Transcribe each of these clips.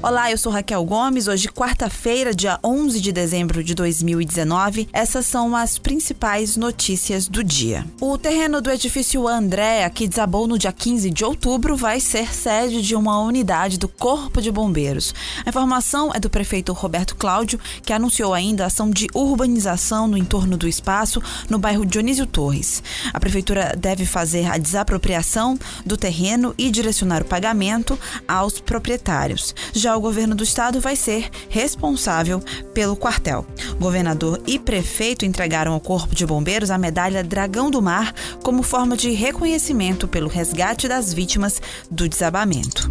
Olá, eu sou Raquel Gomes. Hoje, quarta-feira, dia 11 de dezembro de 2019. Essas são as principais notícias do dia. O terreno do edifício Andréa, que desabou no dia 15 de outubro, vai ser sede de uma unidade do Corpo de Bombeiros. A informação é do prefeito Roberto Cláudio, que anunciou ainda ação de urbanização no entorno do espaço, no bairro Dionísio Torres. A prefeitura deve fazer a desapropriação do terreno e direcionar o pagamento aos proprietários. Já o governo do estado vai ser responsável pelo quartel. Governador e prefeito entregaram ao Corpo de Bombeiros a medalha Dragão do Mar como forma de reconhecimento pelo resgate das vítimas do desabamento.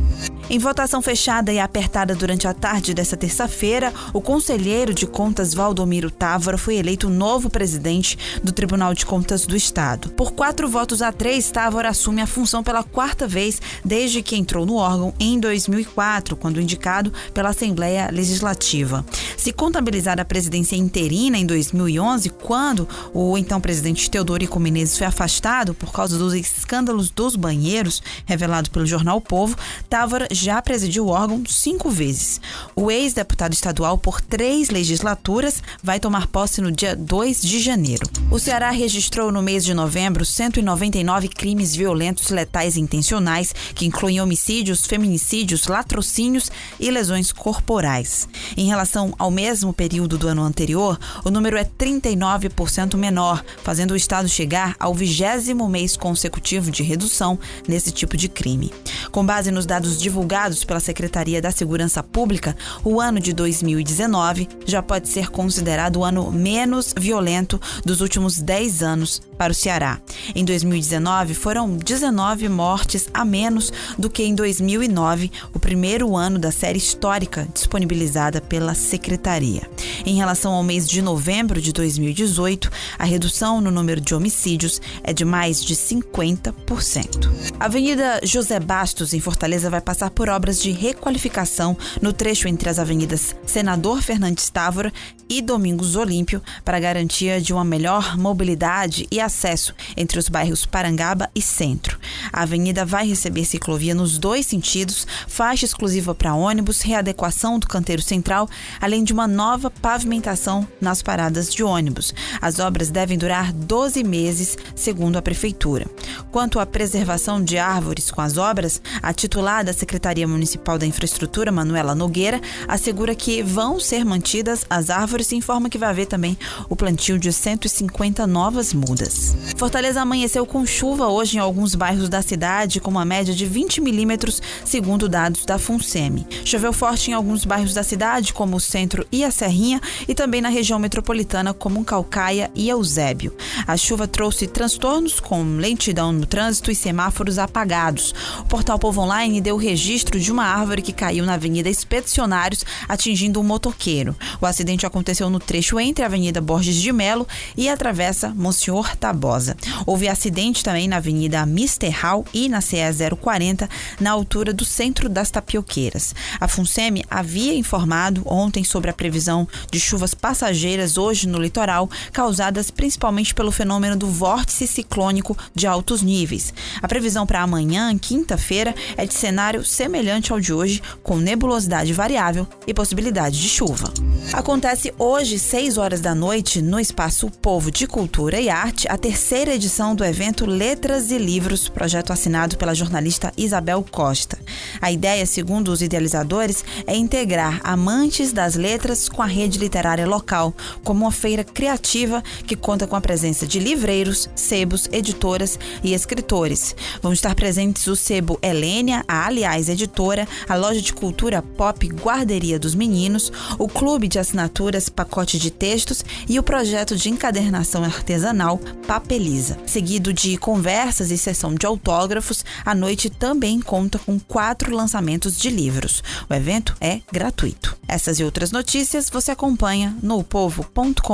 Em votação fechada e apertada durante a tarde desta terça-feira, o conselheiro de contas Valdomiro Távora foi eleito novo presidente do Tribunal de Contas do Estado. Por quatro votos a três, Távora assume a função pela quarta vez desde que entrou no órgão em 2004, quando indicado pela Assembleia Legislativa. Se contabilizar a presidência interina em 2011, quando o então presidente Teodorico Menezes foi afastado por causa dos escândalos dos banheiros, revelado pelo jornal o Povo, Távora já presidiu o órgão cinco vezes. O ex-deputado estadual por três legislaturas vai tomar posse no dia 2 de janeiro. O Ceará registrou no mês de novembro 199 crimes violentos letais intencionais, que incluem homicídios, feminicídios, latrocínios e lesões corporais. Em relação ao mesmo período do ano anterior, o número é 39% menor, fazendo o Estado chegar ao vigésimo mês consecutivo de redução nesse tipo de crime. Com base nos dados divulgados pela Secretaria da Segurança Pública, o ano de 2019 já pode ser considerado o ano menos violento dos últimos 10 anos para o Ceará. Em 2019, foram 19 mortes a menos do que em 2009, o primeiro ano da série histórica disponibilizada pela Secretaria. Em relação ao mês de novembro de 2018, a redução no número de homicídios é de mais de 50%. A Avenida José Bastos, em Fortaleza, vai passar por obras de requalificação no trecho entre as avenidas Senador Fernandes Távora e Domingos Olímpio para garantia de uma melhor mobilidade e acesso entre os bairros Parangaba e Centro. A avenida vai receber ciclovia nos dois sentidos, faixa exclusiva para ônibus, readequação do canteiro central, além de uma nova pavimentação nas paradas de ônibus. As obras devem durar 12 meses, segundo a prefeitura. Quanto à preservação de árvores com as obras, a titular da Secretaria Municipal da Infraestrutura, Manuela Nogueira, assegura que vão ser mantidas as árvores e informa que vai haver também o plantio de 150 novas mudas. Fortaleza amanheceu com chuva hoje em alguns bairros da cidade, com uma média de 20 milímetros, segundo dados da FUNSEMI. Choveu forte em alguns bairros da cidade, como o centro e a Serrinha, e também na região metropolitana, como Calcaia e Eusébio. A chuva trouxe transtornos com lentidão no trânsito e semáforos apagados. O portal Povo Online deu registro de uma árvore que caiu na Avenida Expedicionários, atingindo um motoqueiro. O acidente aconteceu no trecho entre a Avenida Borges de Melo e a Travessa Monsenhor Tabosa. Houve acidente também na Avenida Mister Hall e na CE 040, na altura do centro das Tapioqueiras. A FUNSEMI havia informado ontem sobre a previsão de chuvas passageiras hoje no litoral, causadas principalmente pelo fenômeno do vórtice ciclônico de altos níveis. A previsão para amanhã, quinta-feira, é de cenário semelhante ao de hoje, com nebulosidade variável e possibilidade de chuva. Acontece hoje, 6 horas da noite, no Espaço Povo de Cultura e Arte, a terceira edição do evento Letras e Livros, projeto assinado pela jornalista Isabel Costa. A ideia, segundo os idealizadores, é integrar amantes das letras com a rede literária local, como uma feira criativa que conta com a presença de livreiros, sebos, editoras e escritores. Vão estar presentes o sebo Helênia, a Aliás Editora, a loja de cultura pop Guarderia dos Meninos, o clube de assinaturas Pacote de Textos e o projeto de encadernação artesanal Papeliza. Seguido de conversas e sessão de autógrafos, a noite também conta com quatro lançamentos de livros. O evento é gratuito. Essas e outras notícias você acompanha no povo.com.br.